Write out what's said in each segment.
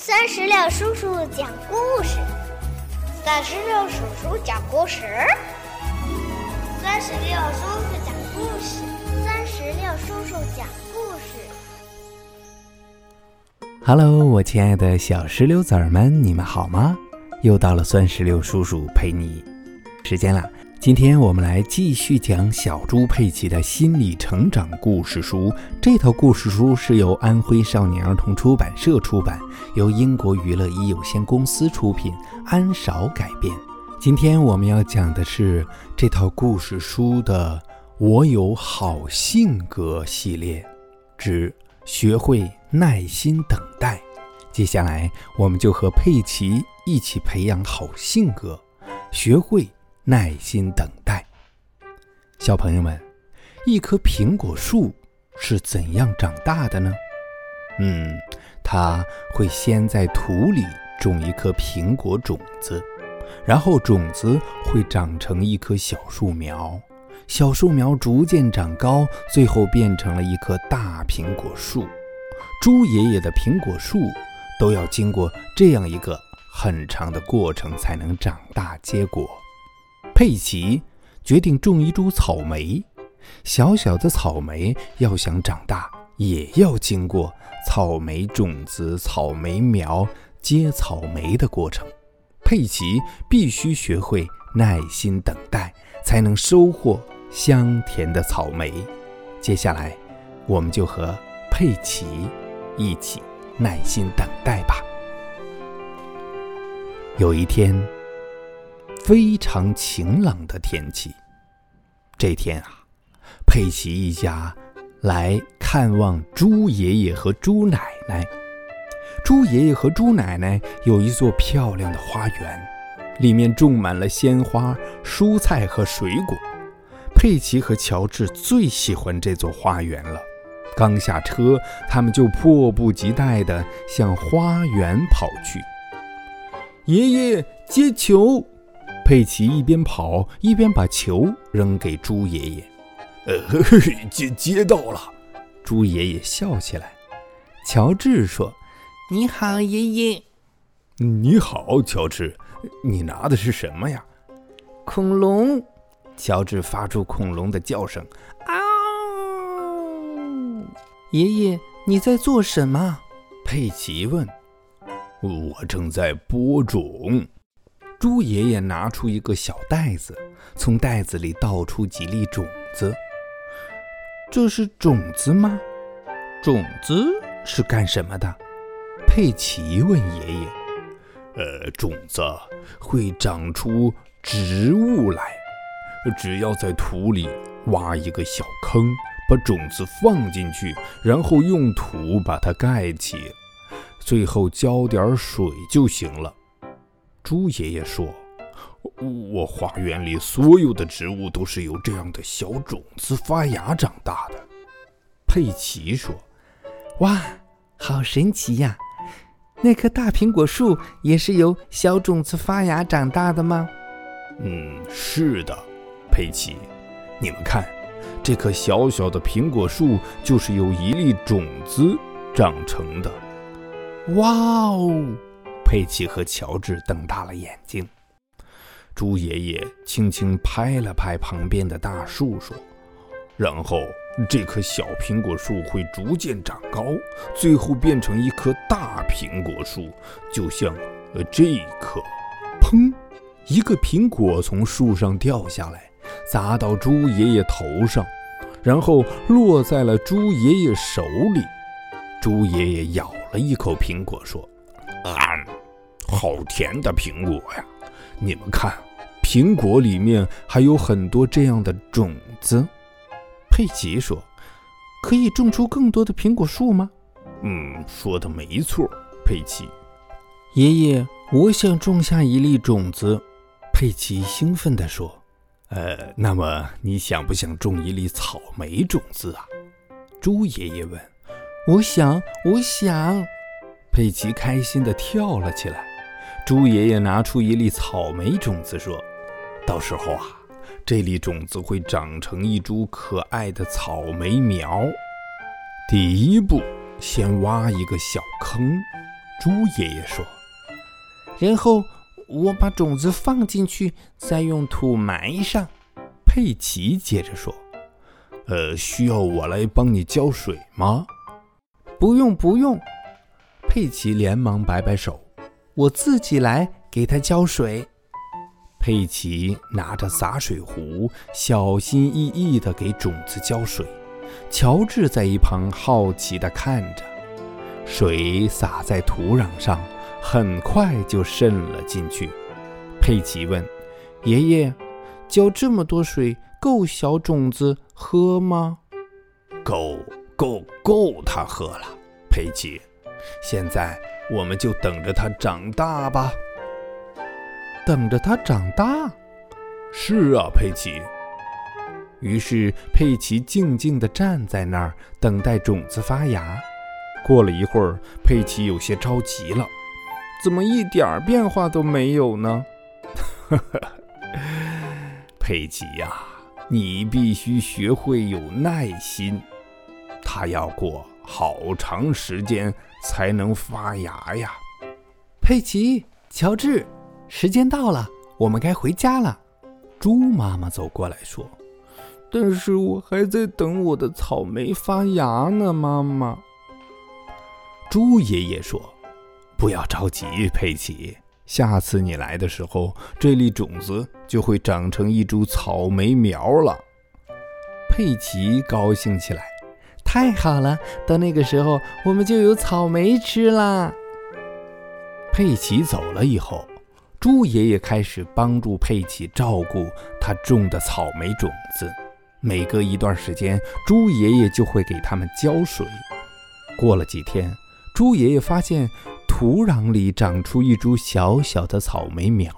三十六叔叔讲故事，三十六叔叔讲故事，三十六叔叔讲故事，三十六叔叔讲故事。Hello，我亲爱的小石榴籽儿们，你们好吗？又到了酸石榴叔叔陪你时间了。今天我们来继续讲小猪佩奇的心理成长故事书。这套故事书是由安徽少年儿童出版社出版，由英国娱乐一有限公司出品，安少改编。今天我们要讲的是这套故事书的“我有好性格”系列，之学会耐心等待。接下来，我们就和佩奇一起培养好性格，学会。耐心等待，小朋友们，一棵苹果树是怎样长大的呢？嗯，它会先在土里种一颗苹果种子，然后种子会长成一棵小树苗，小树苗逐渐长高，最后变成了一棵大苹果树。猪爷爷的苹果树都要经过这样一个很长的过程才能长大结果。佩奇决定种一株草莓。小小的草莓要想长大，也要经过草莓种子、草莓苗结草莓的过程。佩奇必须学会耐心等待，才能收获香甜的草莓。接下来，我们就和佩奇一起耐心等待吧。有一天。非常晴朗的天气。这天啊，佩奇一家来看望猪爷爷和猪奶奶。猪爷爷和猪奶奶有一座漂亮的花园，里面种满了鲜花、蔬菜和水果。佩奇和乔治最喜欢这座花园了。刚下车，他们就迫不及待地向花园跑去。爷爷接球。佩奇一边跑一边把球扔给猪爷爷，呃，接接到了。猪爷爷笑起来。乔治说：“你好，爷爷。”“你好，乔治。你拿的是什么呀？”“恐龙。”乔治发出恐龙的叫声。“嗷！”爷爷，你在做什么？”佩奇问。“我正在播种。”猪爷爷拿出一个小袋子，从袋子里倒出几粒种子。这是种子吗？种子是干什么的？佩奇问爷爷。呃，种子会长出植物来。只要在土里挖一个小坑，把种子放进去，然后用土把它盖起，最后浇点水就行了。猪爷爷说：“我花园里所有的植物都是由这样的小种子发芽长大的。”佩奇说：“哇，好神奇呀！那棵大苹果树也是由小种子发芽长大的吗？”“嗯，是的，佩奇，你们看，这棵小小的苹果树就是由一粒种子长成的。”“哇哦！”佩奇和乔治瞪大了眼睛。猪爷爷轻轻拍了拍旁边的大树，说：“然后这棵小苹果树会逐渐长高，最后变成一棵大苹果树，就像呃这一棵。”砰！一个苹果从树上掉下来，砸到猪爷爷头上，然后落在了猪爷爷手里。猪爷爷咬了一口苹果，说：“啊。”好甜的苹果呀！你们看，苹果里面还有很多这样的种子。佩奇说：“可以种出更多的苹果树吗？”“嗯，说的没错。”佩奇爷爷，我想种下一粒种子。”佩奇兴奋地说。“呃，那么你想不想种一粒草莓种子啊？”猪爷爷问。“我想，我想。”佩奇开心地跳了起来。猪爷爷拿出一粒草莓种子，说：“到时候啊，这粒种子会长成一株可爱的草莓苗。第一步，先挖一个小坑，猪爷爷说。然后我把种子放进去，再用土埋上。佩奇接着说：“呃，需要我来帮你浇水吗？”“不用，不用。”佩奇连忙摆摆手：“我自己来给它浇水。”佩奇拿着洒水壶，小心翼翼地给种子浇水。乔治在一旁好奇地看着，水洒在土壤上。很快就渗了进去。佩奇问：“爷爷，浇这么多水够小种子喝吗？”“够，够，够它喝了。”佩奇，现在我们就等着它长大吧。等着它长大？是啊，佩奇。于是佩奇静静地站在那儿，等待种子发芽。过了一会儿，佩奇有些着急了。怎么一点变化都没有呢？佩奇呀，你必须学会有耐心，它要过好长时间才能发芽呀。佩奇，乔治，时间到了，我们该回家了。猪妈妈走过来说：“但是我还在等我的草莓发芽呢，妈妈。”猪爷爷说。不要着急，佩奇。下次你来的时候，这粒种子就会长成一株草莓苗了。佩奇高兴起来，太好了！到那个时候，我们就有草莓吃啦。佩奇走了以后，猪爷爷开始帮助佩奇照顾他种的草莓种子。每隔一段时间，猪爷爷就会给他们浇水。过了几天，猪爷爷发现。土壤里长出一株小小的草莓苗，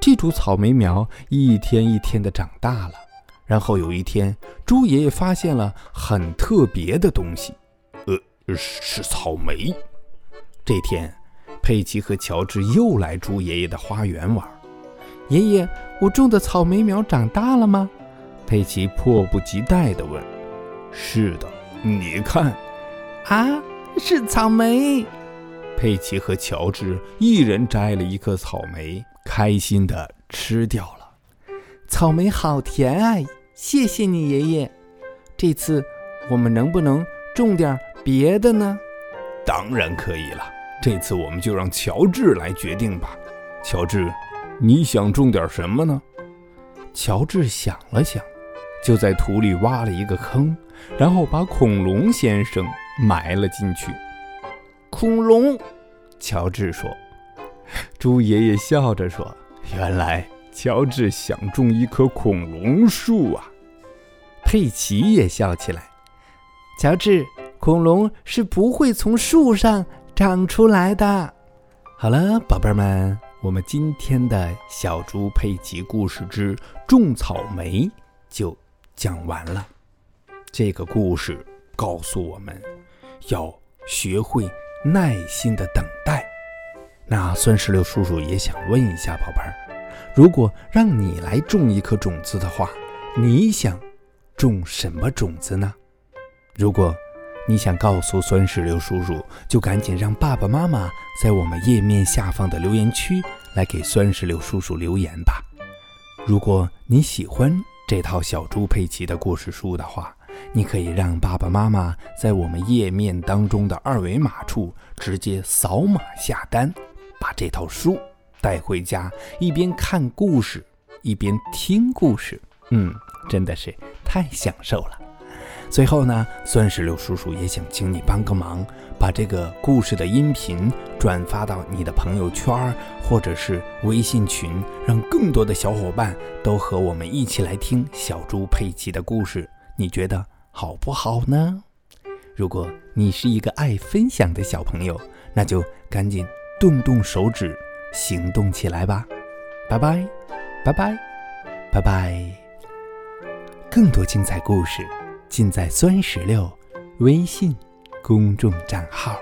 这株草莓苗一天一天的长大了。然后有一天，猪爷爷发现了很特别的东西，呃，是草莓。这天，佩奇和乔治又来猪爷爷的花园玩。爷爷，我种的草莓苗长大了吗？佩奇迫不及待地问。是的，你看，啊，是草莓。佩奇和乔治一人摘了一颗草莓，开心地吃掉了。草莓好甜啊！谢谢你，爷爷。这次我们能不能种点别的呢？当然可以了。这次我们就让乔治来决定吧。乔治，你想种点什么呢？乔治想了想，就在土里挖了一个坑，然后把恐龙先生埋了进去。恐龙，乔治说。猪爷爷笑着说：“原来乔治想种一棵恐龙树啊！”佩奇也笑起来。乔治，恐龙是不会从树上长出来的。好了，宝贝们，我们今天的小猪佩奇故事之种草莓就讲完了。这个故事告诉我们要学会。耐心的等待。那酸石榴叔叔也想问一下宝贝儿，如果让你来种一颗种子的话，你想种什么种子呢？如果你想告诉酸石榴叔叔，就赶紧让爸爸妈妈在我们页面下方的留言区来给酸石榴叔叔留言吧。如果你喜欢这套小猪佩奇的故事书的话，你可以让爸爸妈妈在我们页面当中的二维码处直接扫码下单，把这套书带回家，一边看故事一边听故事，嗯，真的是太享受了。最后呢，酸石榴叔叔也想请你帮个忙，把这个故事的音频转发到你的朋友圈或者是微信群，让更多的小伙伴都和我们一起来听小猪佩奇的故事。你觉得？好不好呢？如果你是一个爱分享的小朋友，那就赶紧动动手指，行动起来吧！拜拜，拜拜，拜拜！更多精彩故事尽在酸石榴微信公众账号。